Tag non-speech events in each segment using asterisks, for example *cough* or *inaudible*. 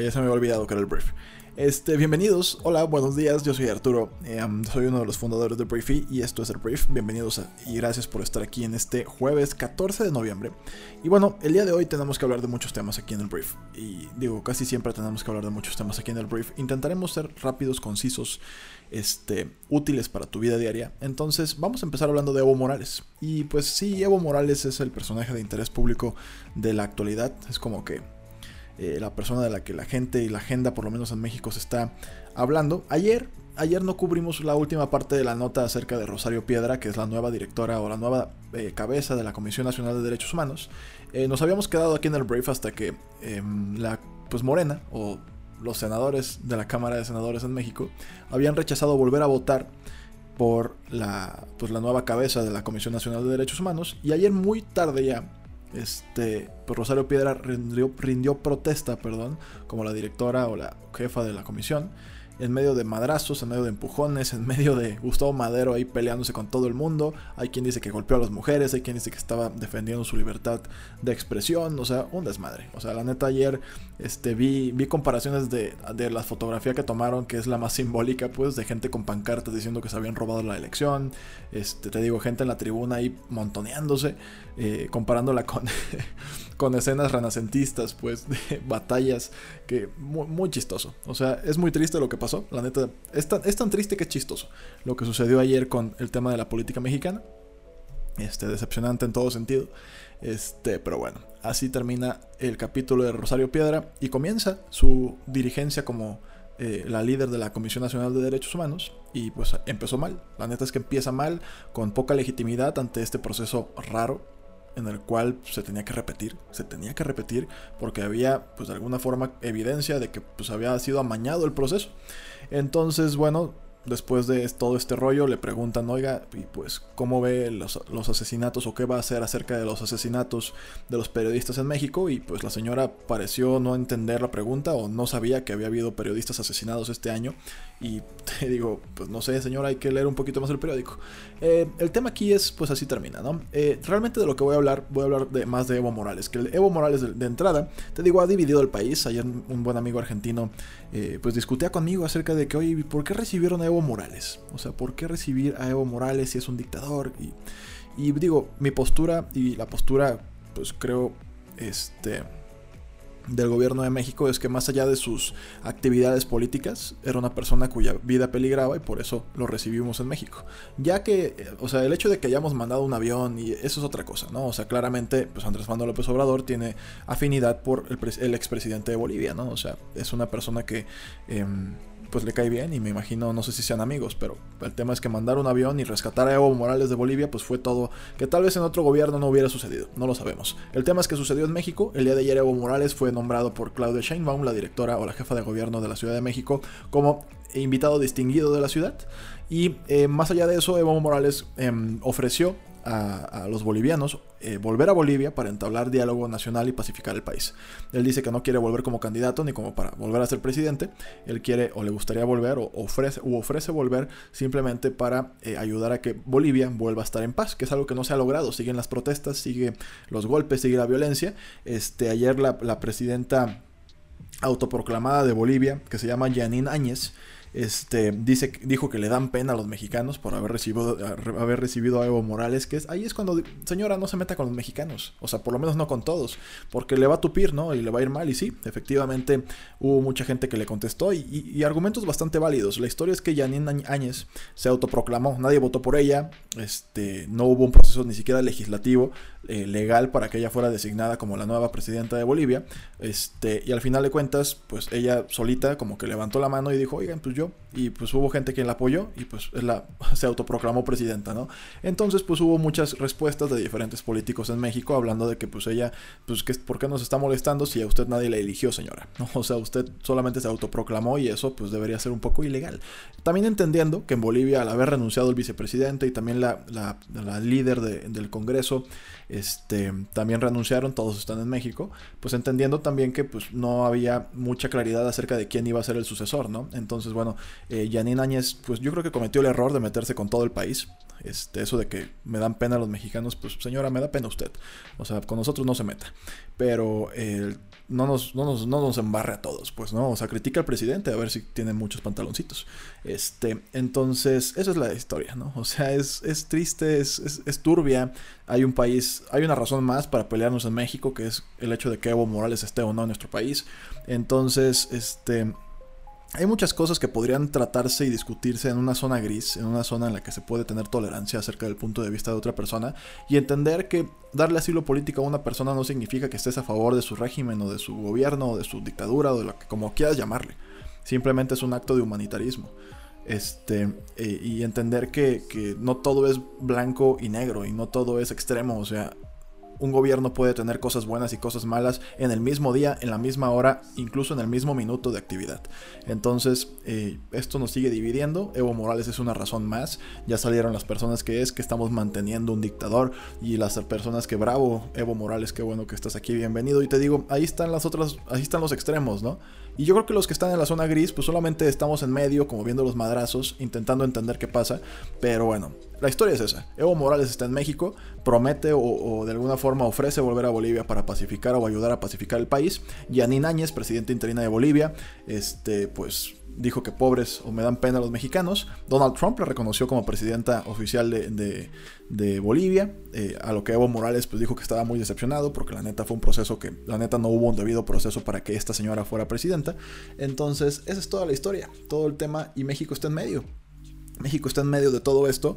Ya se me había olvidado que era el brief. Este, bienvenidos, hola, buenos días, yo soy Arturo, eh, soy uno de los fundadores de Briefy y esto es el brief. Bienvenidos y gracias por estar aquí en este jueves 14 de noviembre. Y bueno, el día de hoy tenemos que hablar de muchos temas aquí en el brief. Y digo, casi siempre tenemos que hablar de muchos temas aquí en el brief. Intentaremos ser rápidos, concisos, este, útiles para tu vida diaria. Entonces, vamos a empezar hablando de Evo Morales. Y pues sí, Evo Morales es el personaje de interés público de la actualidad. Es como que eh, la persona de la que la gente y la agenda, por lo menos en México, se está hablando. Ayer, ayer no cubrimos la última parte de la nota acerca de Rosario Piedra, que es la nueva directora o la nueva eh, cabeza de la Comisión Nacional de Derechos Humanos. Eh, nos habíamos quedado aquí en el brief hasta que em, la pues Morena o los senadores de la Cámara de Senadores en México habían rechazado volver a votar por la, pues, la nueva cabeza de la Comisión Nacional de Derechos Humanos y ayer muy tarde ya este, pues Rosario Piedra rindió, protesta, perdón, como la directora o la jefa de la comisión en medio de madrazos, en medio de empujones, en medio de Gustavo Madero ahí peleándose con todo el mundo. Hay quien dice que golpeó a las mujeres, hay quien dice que estaba defendiendo su libertad de expresión, o sea, un desmadre. O sea, la neta ayer este, vi, vi comparaciones de, de la fotografía que tomaron, que es la más simbólica, pues, de gente con pancartas diciendo que se habían robado la elección. Este, te digo, gente en la tribuna ahí montoneándose, eh, comparándola con, *laughs* con escenas renacentistas, pues, de *laughs* batallas, que muy, muy chistoso. O sea, es muy triste lo que pasó. La neta, es tan, es tan triste que es chistoso lo que sucedió ayer con el tema de la política mexicana. Este, decepcionante en todo sentido. Este, pero bueno, así termina el capítulo de Rosario Piedra y comienza su dirigencia como eh, la líder de la Comisión Nacional de Derechos Humanos y pues empezó mal. La neta es que empieza mal, con poca legitimidad ante este proceso raro en el cual se tenía que repetir, se tenía que repetir porque había pues de alguna forma evidencia de que pues había sido amañado el proceso. Entonces, bueno, después de todo este rollo le preguntan, oiga, y pues, ¿cómo ve los, asesinatos o qué va a hacer acerca de los asesinatos de los periodistas en México? Y pues la señora pareció no entender la pregunta o no sabía que había habido periodistas asesinados este año. Y *laughs* te digo, pues no sé, señora, hay que leer un poquito más el periódico. Eh, el tema aquí es, pues así termina, ¿no? Eh, realmente de lo que voy a hablar, voy a hablar de, más de Evo Morales, que el Evo Morales de, entrada, te digo, ha dividido el país. Ayer un buen amigo argentino, eh, pues discutía conmigo acerca de que, oye, ¿por qué recibieron a Evo Morales? O sea, ¿por qué recibir a Evo Morales si es un dictador? Y, digo, mi postura y la postura, pues creo, este del gobierno de México es que más allá de sus actividades políticas, era una persona cuya vida peligraba y por eso lo recibimos en México. Ya que, o sea, el hecho de que hayamos mandado un avión y eso es otra cosa, ¿no? O sea, claramente, pues Andrés Manuel López Obrador tiene afinidad por el, el expresidente de Bolivia, ¿no? O sea, es una persona que... Em, pues le cae bien y me imagino, no sé si sean amigos, pero el tema es que mandar un avión y rescatar a Evo Morales de Bolivia, pues fue todo que tal vez en otro gobierno no hubiera sucedido, no lo sabemos. El tema es que sucedió en México, el día de ayer Evo Morales fue nombrado por Claudia Sheinbaum, la directora o la jefa de gobierno de la Ciudad de México, como invitado distinguido de la ciudad. Y eh, más allá de eso, Evo Morales em, ofreció a, los bolivianos eh, volver a Bolivia para entablar diálogo nacional y pacificar el país. Él dice que no quiere volver como candidato ni como para volver a ser presidente. Él quiere o le gustaría volver o ofrece, u ofrece volver simplemente para eh, ayudar a que Bolivia vuelva a estar en paz, que es algo que no se ha logrado. Siguen las protestas, sigue los golpes, sigue la violencia. Este, ayer la, la presidenta autoproclamada de Bolivia, que se llama Janine Áñez, este, dice, dijo que le dan pena a los mexicanos por haber recibido, haber recibido a Evo Morales, que es, ahí es cuando, señora, no se meta con los mexicanos, o sea, por lo menos no con todos, porque le va a tupir, ¿no? Y le va a ir mal, y sí, efectivamente hubo mucha gente que le contestó y, argumentos bastante válidos. La historia es que Janine Áñez se autoproclamó, nadie votó por ella, este, no hubo un proceso ni siquiera legislativo, eh, legal para que ella fuera designada como la nueva presidenta de Bolivia, este, y al final de cuentas, pues ella solita como que levantó la mano y dijo, oigan, pues yo y pues hubo gente que la apoyó y pues la, *laughs* se autoproclamó presidenta, ¿no? Entonces pues hubo muchas respuestas de diferentes políticos en México hablando de que pues ella, pues que, ¿por qué nos está molestando si a usted nadie la eligió, señora? *laughs* ¿No? O sea, usted solamente se autoproclamó y eso pues debería ser un poco ilegal. También entendiendo que en Bolivia al haber renunciado el vicepresidente y también la, la, la líder del Congreso, este, también renunciaron, todos están en México, pues entendiendo también que pues no había mucha claridad acerca de quién iba a ser el sucesor, ¿no? Entonces, bueno, eh, Janine Áñez, pues yo creo que cometió el error de meterse con todo el país. Este, eso de que me dan pena los mexicanos, pues señora, me da pena usted. O sea, con nosotros no se meta. Pero eh, no, nos, no, nos, no nos embarre a todos, pues, ¿no? O sea, critica al presidente a ver si tiene muchos pantaloncitos. Este, entonces, esa es la historia, ¿no? O sea, es, es triste, es, es, es turbia. Hay un país, hay una razón más para pelearnos en México, que es el hecho de que Evo Morales esté o no en nuestro país. Entonces, este hay muchas cosas que podrían tratarse y discutirse en una zona gris, en una zona en la que se puede tener tolerancia acerca del punto de vista de otra persona y entender que darle asilo político a una persona no significa que estés a favor de su régimen o de su gobierno o de su dictadura o de lo que como quieras llamarle. Simplemente es un acto de humanitarismo. Este, eh, y entender que, que no todo es blanco y negro y no todo es extremo. O sea, un gobierno puede tener cosas buenas y cosas malas en el mismo día, en la misma hora, incluso en el mismo minuto de actividad. Entonces, eh, esto nos sigue dividiendo. Evo Morales es una razón más. Ya salieron las personas que es que estamos manteniendo un dictador y las personas que bravo, Evo Morales, qué bueno que estás aquí, bienvenido. Y te digo, ahí están las otras, ahí están los extremos, ¿no? Y yo creo que los que están en la zona gris, pues solamente estamos en medio, como viendo los madrazos, intentando entender qué pasa. Pero bueno, la historia es esa. Evo Morales está en México, promete o, de alguna forma ofrece volver a Bolivia para pacificar o ayudar a pacificar el país. Yanin Áñez, presidente interina de Bolivia, este, pues dijo que pobres o me dan pena los mexicanos. Donald Trump le reconoció como presidenta oficial de, Bolivia, eh, a lo que Evo Morales pues dijo que estaba muy decepcionado porque la neta fue un proceso que, la neta no hubo un debido proceso para que esta señora fuera presidenta. Entonces, esa es toda la historia, todo el tema y México está en medio. México está en medio de todo esto.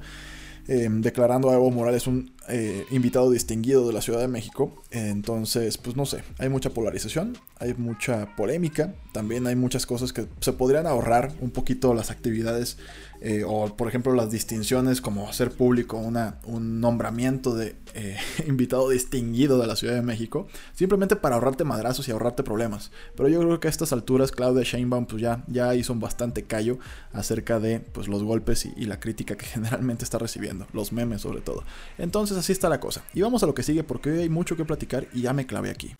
Em, declarando a Evo Morales un eh, invitado distinguido de la Ciudad de México. Entonces, pues no sé, hay mucha polarización, hay mucha polémica, también hay muchas cosas que se podrían ahorrar un poquito las actividades eh, o por ejemplo las distinciones como hacer público una, un nombramiento de eh, *laughs* invitado distinguido de la Ciudad de México, simplemente para ahorrarte madrazos y ahorrarte problemas. Pero yo creo que a estas alturas Claudia Sheinbaum pues ya, ya hizo bastante callo acerca de pues, los golpes y, y la crítica que *laughs* generalmente está recibiendo, los memes sobre todo. Entonces así está la cosa. Y vamos a lo que sigue porque hoy hay mucho que platicar y ya me clavé aquí.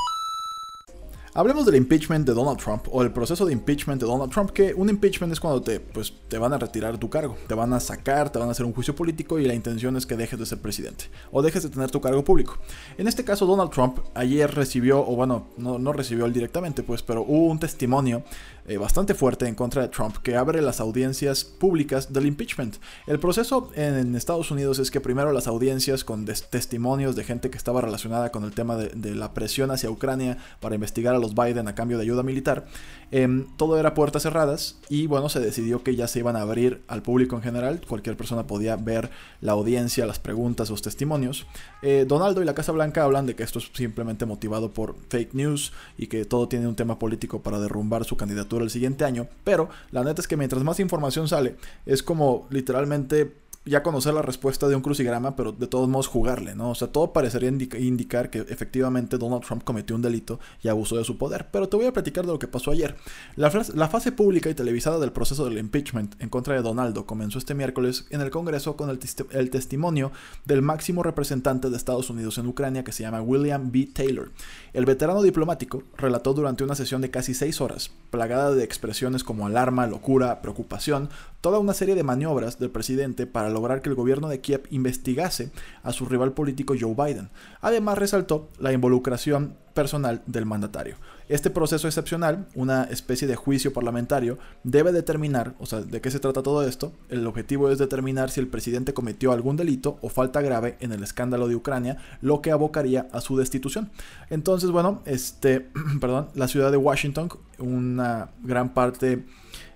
Hablemos del impeachment de Donald Trump o el proceso de impeachment de Donald Trump, que un impeachment es cuando te, pues, te van a retirar tu cargo, te van a sacar, te van a hacer un juicio político y la intención es que dejes de ser presidente o dejes de tener tu cargo público. En este caso Donald Trump ayer recibió, o bueno, no, no recibió él directamente, pues, pero hubo un testimonio eh, bastante fuerte en contra de Trump que abre las audiencias públicas del impeachment. El proceso en Estados Unidos es que primero las audiencias con testimonios de gente que estaba relacionada con el tema de, la presión hacia Ucrania para investigar a los Biden a cambio de ayuda militar, em, todo era puertas cerradas y bueno, se decidió que ya se iban a abrir al público en general, cualquier persona podía ver la audiencia, las preguntas, los testimonios. Eh, Donaldo y la Casa Blanca hablan de que esto es simplemente motivado por fake news y que todo tiene un tema político para derrumbar su candidatura el siguiente año, pero la neta es que mientras más información sale, es como literalmente ya conocer la respuesta de un crucigrama, pero de todos modos jugarle, ¿no? O sea, todo parecería indicar que efectivamente Donald Trump cometió un delito y abusó de su poder. Pero te voy a platicar de lo que pasó ayer. La, fase pública y televisada del proceso del impeachment en contra de Donaldo comenzó este miércoles en el Congreso con el, el testimonio del máximo representante de Estados Unidos en Ucrania que se llama William B. Taylor. El veterano diplomático relató durante una sesión de casi seis horas, plagada de expresiones como alarma, locura, preocupación, toda una serie de maniobras del presidente para lograr que el gobierno de Kiev investigase a su rival político Joe Biden. Además resaltó la involucración personal del mandatario. Este proceso excepcional, una especie de juicio parlamentario, debe determinar, o sea, de qué se trata todo esto. El objetivo es determinar si el presidente cometió algún delito o falta grave en el escándalo de Ucrania, lo que abocaría a su destitución. Entonces, bueno, este, *clears throat* perdón, la ciudad de Washington, una gran parte,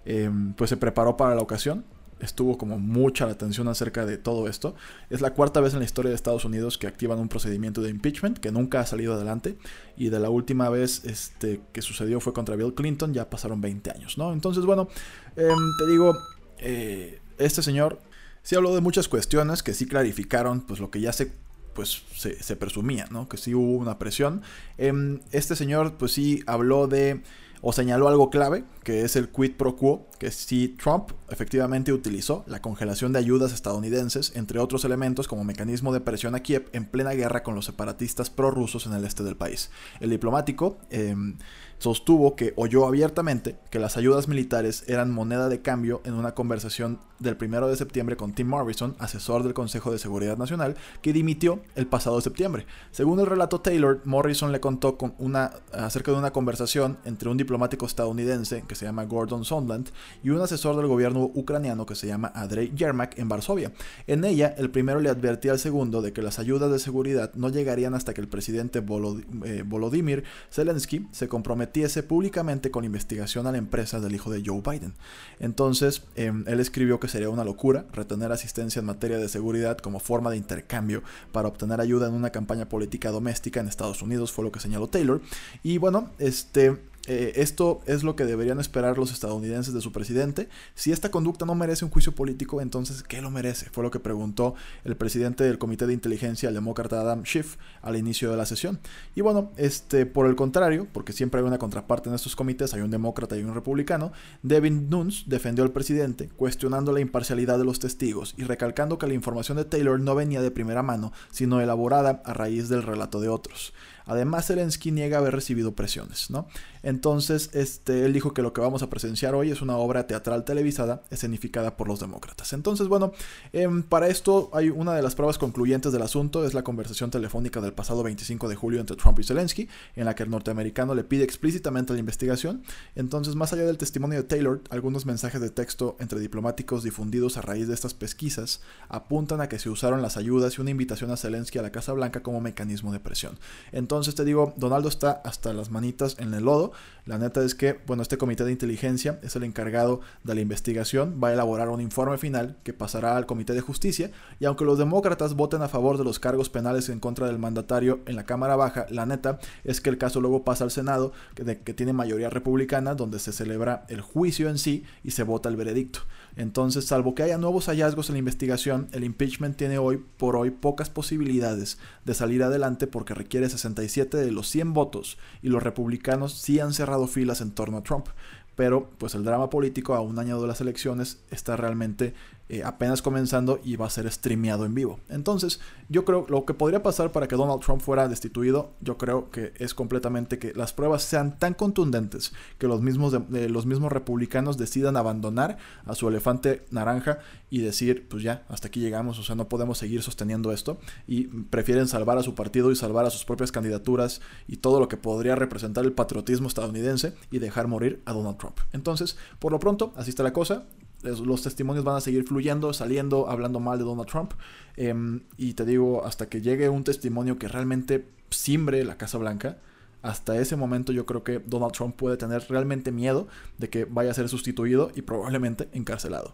em, pues se preparó para la ocasión estuvo como mucha la atención acerca de todo esto. Es la cuarta vez en la historia de Estados Unidos que activan un procedimiento de impeachment que nunca ha salido adelante. Y de la última vez este, que sucedió fue contra Bill Clinton, ya pasaron 20 años, ¿no? Entonces, bueno, em, te digo, eh, este señor sí habló de muchas cuestiones que sí clarificaron pues lo que ya se pues se, presumía, ¿no? Que sí hubo una presión. Em, este señor pues sí habló de o señaló algo clave, que es el quid pro quo, que si Trump efectivamente utilizó la congelación de ayudas estadounidenses, entre otros elementos, como mecanismo de presión a Kiev en plena guerra con los separatistas prorrusos en el este del país. El diplomático em, sostuvo que oyó abiertamente que las ayudas militares eran moneda de cambio en una conversación del 1 de septiembre con Tim Morrison, asesor del Consejo de Seguridad Nacional, que dimitió el pasado septiembre. Según el relato Taylor, Morrison le contó con una, acerca de una conversación entre un diplomático estadounidense que se llama Gordon Sondland y un asesor del gobierno ucraniano que se llama Andrei Yermak en Varsovia. En ella, el primero le advertía al segundo de que las ayudas de seguridad no llegarían hasta que el presidente eh, Volodymyr Zelensky se comprometiera públicamente con investigación a la empresa del hijo de Joe Biden. Entonces, em, él escribió que sería una locura retener asistencia en materia de seguridad como forma de intercambio para obtener ayuda en una campaña política doméstica en Estados Unidos, fue lo que señaló Taylor. Y bueno, este eh, esto es lo que deberían esperar los estadounidenses de su presidente. Si esta conducta no merece un juicio político, entonces ¿qué lo merece? Fue lo que preguntó el presidente del Comité de Inteligencia, el demócrata Adam Schiff, al inicio de la sesión. Y bueno, este, por el contrario, porque siempre hay una contraparte en estos comités, hay un demócrata y un republicano, Devin Nunes defendió al presidente, cuestionando la imparcialidad de los testigos y recalcando que la información de Taylor no venía de primera mano, sino elaborada a raíz del relato de otros. Además, Zelensky niega haber recibido presiones, ¿no? Entonces, este, él dijo que lo que vamos a presenciar hoy es una obra teatral televisada escenificada por los demócratas. Entonces, bueno, em, para esto hay una de las pruebas concluyentes del asunto, es la conversación telefónica del pasado 25 de julio entre Trump y Zelensky, en la que el norteamericano le pide explícitamente la investigación. Entonces, más allá del testimonio de Taylor, algunos mensajes de texto entre diplomáticos difundidos a raíz de estas pesquisas apuntan a que se usaron las ayudas y una invitación a Zelensky a la Casa Blanca como mecanismo de presión. Entonces te digo, Donaldo está hasta las manitas en el lodo. La neta es que, bueno, este comité de inteligencia es el encargado de la investigación, va a elaborar un informe final que pasará al comité de justicia y aunque los demócratas voten a favor de los cargos penales en contra del mandatario en la Cámara Baja, la neta es que el caso luego pasa al Senado, que, que tiene mayoría republicana, donde se celebra el juicio en sí y se vota el veredicto. Entonces, salvo que haya nuevos hallazgos en la investigación, el impeachment tiene hoy por hoy pocas posibilidades de salir adelante porque requiere 67 de los 100 votos y los republicanos sí han cerrado filas en torno a Trump. Pero pues el drama político a un año de las elecciones está realmente eh, apenas comenzando y va a ser streameado en vivo. Entonces, yo creo lo que podría pasar para que Donald Trump fuera destituido, yo creo que es completamente que las pruebas sean tan contundentes que los mismos, los mismos republicanos decidan abandonar a su elefante naranja y decir, pues ya, hasta aquí llegamos, o sea, no podemos seguir sosteniendo esto y prefieren salvar a su partido y salvar a sus propias candidaturas y todo lo que podría representar el patriotismo estadounidense y dejar morir a Donald Trump. Entonces, por lo pronto, así está la cosa los testimonios van a seguir fluyendo, saliendo, hablando mal de Donald Trump. Em, y te digo, hasta que llegue un testimonio que realmente simbre la Casa Blanca, hasta ese momento yo creo que Donald Trump puede tener realmente miedo de que vaya a ser sustituido y probablemente encarcelado.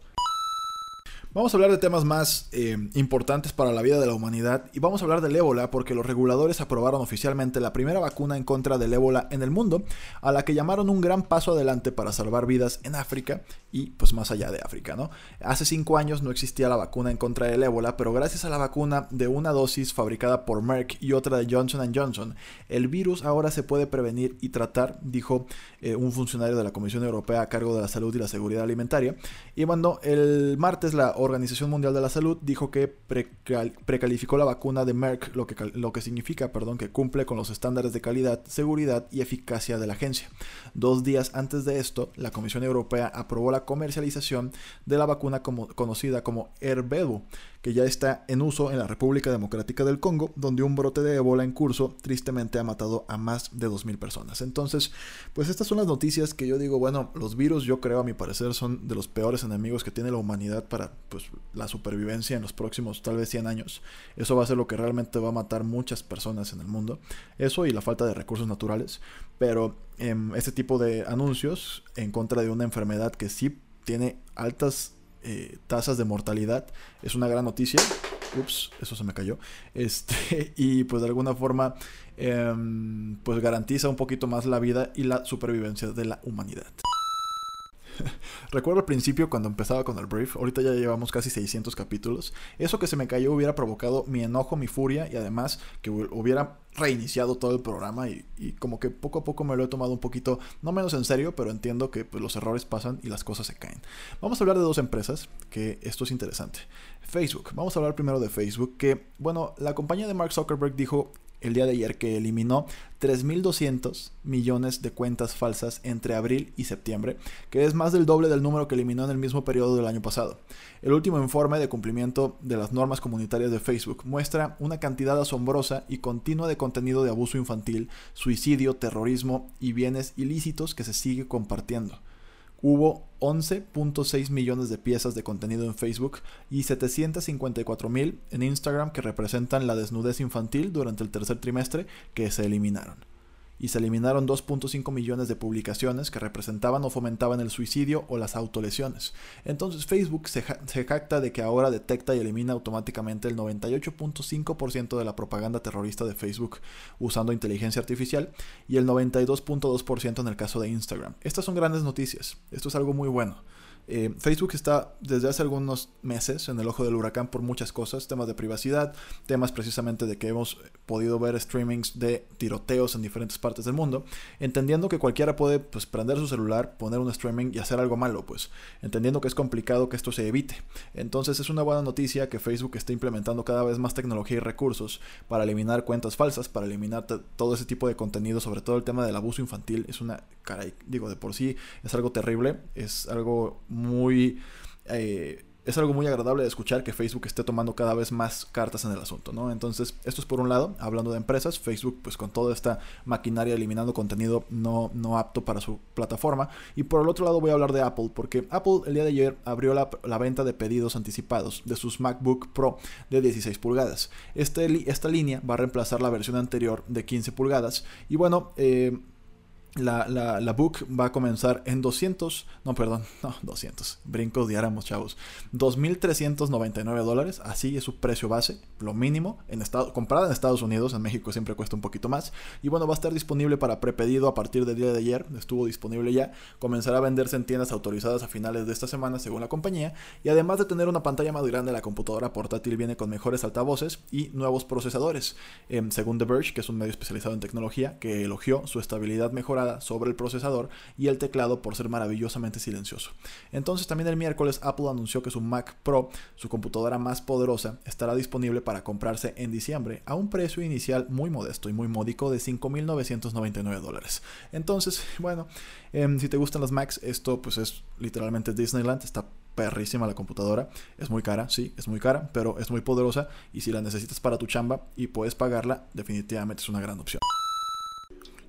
Vamos a hablar de temas más eh, importantes para la vida de la humanidad y vamos a hablar del ébola porque los reguladores aprobaron oficialmente la primera vacuna en contra del ébola en el mundo, a la que llamaron un gran paso adelante para salvar vidas en África y pues más allá de África, ¿no? Hace cinco años no existía la vacuna en contra del ébola, pero gracias a la vacuna de una dosis fabricada por Merck y otra de Johnson Johnson, el virus ahora se puede prevenir y tratar, dijo eh, un funcionario de la Comisión Europea a cargo de la Salud y la Seguridad Alimentaria. Y bueno, el martes la Organización Mundial de la Salud dijo que precalificó la vacuna de Merck, lo que, lo que significa perdón, que cumple con los estándares de calidad, seguridad y eficacia de la agencia. Dos días antes de esto, la Comisión Europea aprobó la comercialización de la vacuna conocida como Herbedu, que ya está en uso en la República Democrática del Congo, donde un brote de ébola en curso tristemente ha matado a más de 2.000 personas. Entonces, pues estas son las noticias que yo digo, bueno, los virus yo creo a mi parecer son de los peores enemigos que tiene la humanidad para pues, la supervivencia en los próximos tal vez 100 años. Eso va a ser lo que realmente va a matar muchas personas en el mundo. Eso y la falta de recursos naturales. Pero em, este tipo de anuncios en contra de una enfermedad que sí tiene altas eh, tasas de mortalidad es una gran noticia. Ups, eso se me cayó. *laughs* Este, y pues de alguna forma, em, pues garantiza un poquito más la vida y la supervivencia de la humanidad. *laughs* Recuerdo al principio cuando empezaba con el brief, ahorita ya llevamos casi 600 capítulos. Eso que se me cayó hubiera provocado mi enojo, mi furia y además que hubiera reiniciado todo el programa y, como que poco a poco me lo he tomado un poquito, no menos en serio, pero entiendo que pues, los errores pasan y las cosas se caen. Vamos a hablar de dos empresas, que esto es interesante. Facebook, vamos a hablar primero de Facebook, que bueno, la compañía de Mark Zuckerberg dijo el día de ayer que eliminó 3.200 millones de cuentas falsas entre abril y septiembre, que es más del doble del número que eliminó en el mismo periodo del año pasado. El último informe de cumplimiento de las normas comunitarias de Facebook muestra una cantidad asombrosa y continua de contenido de abuso infantil, suicidio, terrorismo y bienes ilícitos que se sigue compartiendo hubo 11.6 millones de piezas de contenido en Facebook y 754 mil en Instagram que representan la desnudez infantil durante el tercer trimestre que se eliminaron y se eliminaron 2.5 millones de publicaciones que representaban o fomentaban el suicidio o las autolesiones. Entonces Facebook se, jacta de que ahora detecta y elimina automáticamente el 98.5% de la propaganda terrorista de Facebook usando inteligencia artificial y el 92.2% en el caso de Instagram. Estas son grandes noticias, esto es algo muy bueno. Eh, Facebook está desde hace algunos meses en el ojo del huracán por muchas cosas, temas de privacidad, temas precisamente de que hemos podido ver streamings de tiroteos en diferentes partes del mundo, entendiendo que cualquiera puede pues, prender su celular, poner un streaming y hacer algo malo, pues entendiendo que es complicado que esto se evite. Entonces es una buena noticia que Facebook esté implementando cada vez más tecnología y recursos para eliminar cuentas falsas, para eliminar todo ese tipo de contenido, sobre todo el tema del abuso infantil, es una, caray, digo, de por sí es algo terrible, es algo muy... Eh, es algo muy agradable de escuchar que Facebook esté tomando cada vez más cartas en el asunto, ¿no? Entonces, esto es por un lado, hablando de empresas, Facebook pues con toda esta maquinaria eliminando contenido no, no apto para su plataforma. Y por el otro lado voy a hablar de Apple, porque Apple el día de ayer abrió la, venta de pedidos anticipados de sus MacBook Pro de 16 pulgadas. Este, esta línea va a reemplazar la versión anterior de 15 pulgadas. Y bueno, eh la, book va a comenzar en 200, no, perdón, no, 200, brincos diáramos, chavos, 2.399 dólares, así es su precio base, lo mínimo, en estado, comprada en Estados Unidos, en México siempre cuesta un poquito más, y bueno, va a estar disponible para prepedido a partir del día de ayer, estuvo disponible ya, comenzará a venderse en tiendas autorizadas a finales de esta semana según la compañía, y además de tener una pantalla más grande, la computadora portátil viene con mejores altavoces y nuevos procesadores, em, según The Verge, que es un medio especializado en tecnología, que elogió su estabilidad mejorada sobre el procesador y el teclado por ser maravillosamente silencioso. Entonces también el miércoles Apple anunció que su Mac Pro, su computadora más poderosa, estará disponible para comprarse en diciembre a un precio inicial muy modesto y muy módico de 5.999 dólares. Entonces, *laughs* bueno, em, si te gustan las Macs, esto pues es literalmente Disneyland, está perrísima la computadora. Es muy cara, sí, es muy cara, pero es muy poderosa y si la necesitas para tu chamba y puedes pagarla, definitivamente es una gran opción.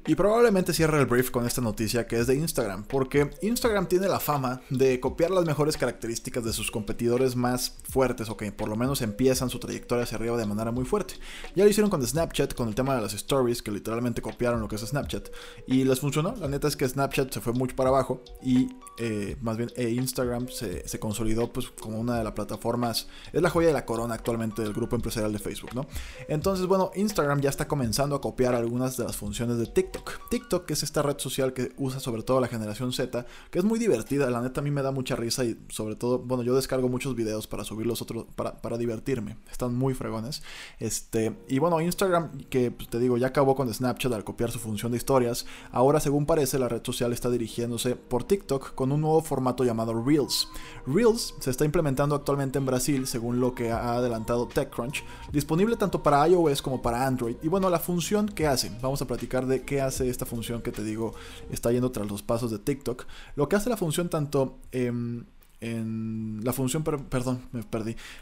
Y probablemente cierre el brief con esta noticia que es de Instagram, porque Instagram tiene la fama de copiar las mejores características de sus competidores más fuertes o que por lo menos empiezan su trayectoria hacia arriba de manera muy fuerte. Ya lo hicieron con Snapchat, con el tema de las stories, que literalmente copiaron lo que es Snapchat, y les funcionó. La neta es que Snapchat se fue mucho para abajo y eh, más bien eh, Instagram se, consolidó pues como una de las plataformas, es la joya de la corona actualmente del grupo empresarial de Facebook, ¿no? Entonces, bueno, Instagram ya está comenzando a copiar algunas de las funciones de TikTok TikTok. es esta red social que usa sobre todo la generación Z, que es muy divertida, la neta a mí me da mucha risa y sobre todo, bueno, yo descargo muchos videos para subirlos otros, para, para divertirme, están muy fregones. Este, y bueno, Instagram, que pues, te digo, ya acabó con Snapchat al copiar su función de historias, ahora según parece la red social está dirigiéndose por TikTok con un nuevo formato llamado Reels. Reels se está implementando actualmente en Brasil, según lo que ha adelantado TechCrunch, disponible tanto para iOS como para Android. Y bueno, la función que hace, vamos a platicar de qué hace esta función que te digo está yendo tras los pasos de TikTok. Lo que hace la función tanto la función.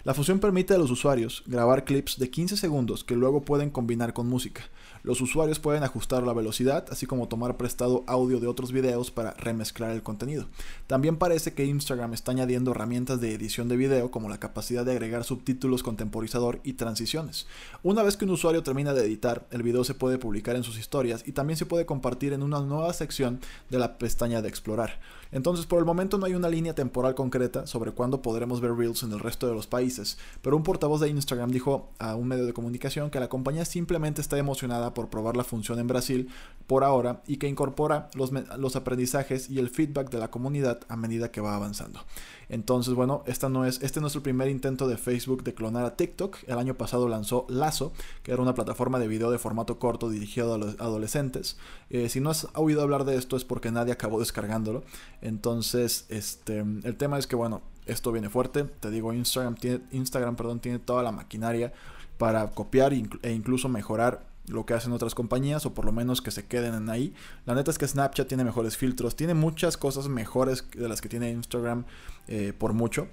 La función permite a los usuarios grabar clips de 15 segundos que luego pueden combinar con música. Los usuarios pueden ajustar la velocidad, así como tomar prestado audio de otros videos para remezclar el contenido. También parece que Instagram está añadiendo herramientas de edición de video como la capacidad de agregar subtítulos con temporizador y transiciones. Una vez que un usuario termina de editar, el video se puede publicar en sus historias y también se puede compartir en una nueva sección de la pestaña de explorar. Entonces, por el momento no hay una línea temporal concreta sobre cuándo podremos ver Reels en el resto de los países, pero un portavoz de Instagram dijo a un medio de comunicación que la compañía simplemente está emocionada por probar la función en Brasil por ahora y que incorpora los, aprendizajes y el feedback de la comunidad a medida que va avanzando. Entonces, bueno, esta no es, este no es el primer intento de Facebook de clonar a TikTok. El año pasado lanzó Lazo, que era una plataforma de video de formato corto dirigido a los adolescentes. Eh, si no has oído hablar de esto es porque nadie acabó descargándolo. Entonces, este, el tema es que, bueno, esto viene fuerte. Te digo, Instagram tiene, Instagram, perdón, tiene toda la maquinaria para copiar e incluso mejorar lo que hacen otras compañías o por lo menos que se queden en ahí. La neta es que Snapchat tiene mejores filtros, tiene muchas cosas mejores de las que tiene Instagram eh, por mucho.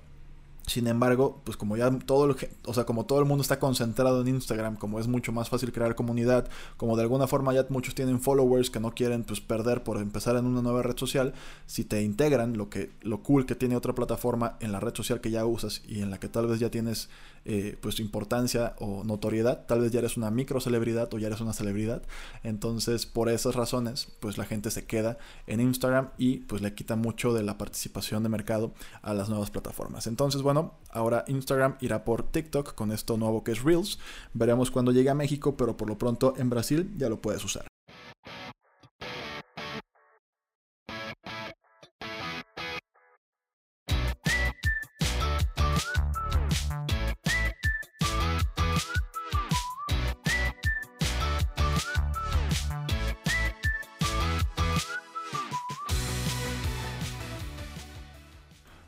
Sin embargo, pues como ya todo el, o sea, como todo el mundo está concentrado en Instagram, como es mucho más fácil crear comunidad, como de alguna forma ya muchos tienen followers que no quieren pues perder por empezar en una nueva red social, si te integran lo que lo cool que tiene otra plataforma en la red social que ya usas y en la que tal vez ya tienes eh, pues importancia o notoriedad, tal vez ya eres una micro celebridad o ya eres una celebridad, entonces por esas razones pues la gente se queda en Instagram y pues le quita mucho de la participación de mercado a las nuevas plataformas. Entonces bueno, ahora Instagram irá por TikTok con esto nuevo que es Reels, veremos cuando llegue a México, pero por lo pronto en Brasil ya lo puedes usar.